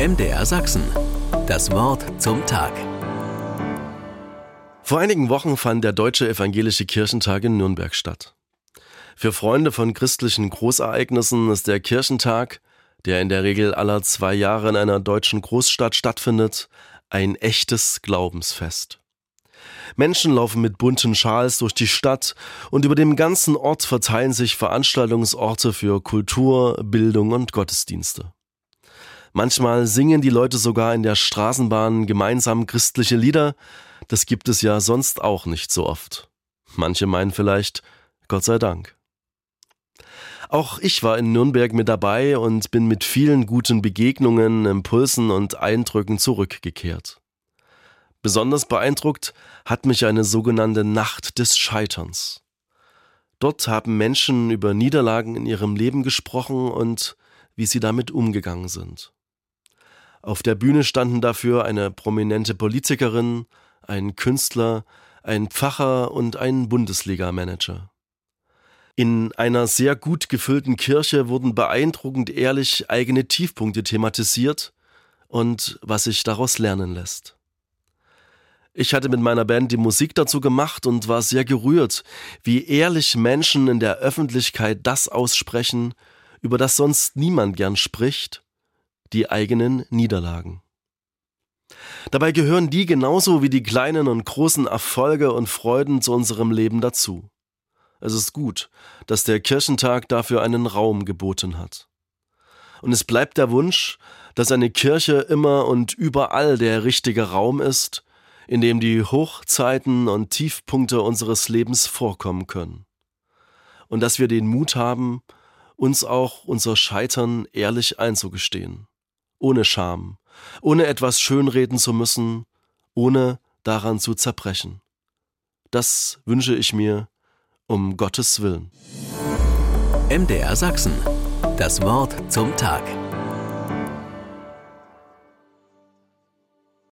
MDR Sachsen. Das Wort zum Tag. Vor einigen Wochen fand der Deutsche Evangelische Kirchentag in Nürnberg statt. Für Freunde von christlichen Großereignissen ist der Kirchentag, der in der Regel aller zwei Jahre in einer deutschen Großstadt stattfindet, ein echtes Glaubensfest. Menschen laufen mit bunten Schals durch die Stadt und über dem ganzen Ort verteilen sich Veranstaltungsorte für Kultur, Bildung und Gottesdienste. Manchmal singen die Leute sogar in der Straßenbahn gemeinsam christliche Lieder. Das gibt es ja sonst auch nicht so oft. Manche meinen vielleicht, Gott sei Dank. Auch ich war in Nürnberg mit dabei und bin mit vielen guten Begegnungen, Impulsen und Eindrücken zurückgekehrt. Besonders beeindruckt hat mich eine sogenannte Nacht des Scheiterns. Dort haben Menschen über Niederlagen in ihrem Leben gesprochen und wie sie damit umgegangen sind. Auf der Bühne standen dafür eine prominente Politikerin, ein Künstler, ein Pfarrer und ein Bundesliga-Manager. In einer sehr gut gefüllten Kirche wurden beeindruckend ehrlich eigene Tiefpunkte thematisiert und was sich daraus lernen lässt. Ich hatte mit meiner Band die Musik dazu gemacht und war sehr gerührt, wie ehrlich Menschen in der Öffentlichkeit das aussprechen, über das sonst niemand gern spricht, die eigenen Niederlagen. Dabei gehören die genauso wie die kleinen und großen Erfolge und Freuden zu unserem Leben dazu. Es ist gut, dass der Kirchentag dafür einen Raum geboten hat. Und es bleibt der Wunsch, dass eine Kirche immer und überall der richtige Raum ist, in dem die Hochzeiten und Tiefpunkte unseres Lebens vorkommen können. Und dass wir den Mut haben, uns auch unser Scheitern ehrlich einzugestehen. Ohne Scham, ohne etwas schönreden zu müssen, ohne daran zu zerbrechen. Das wünsche ich mir um Gottes Willen. MDR Sachsen. Das Wort zum Tag.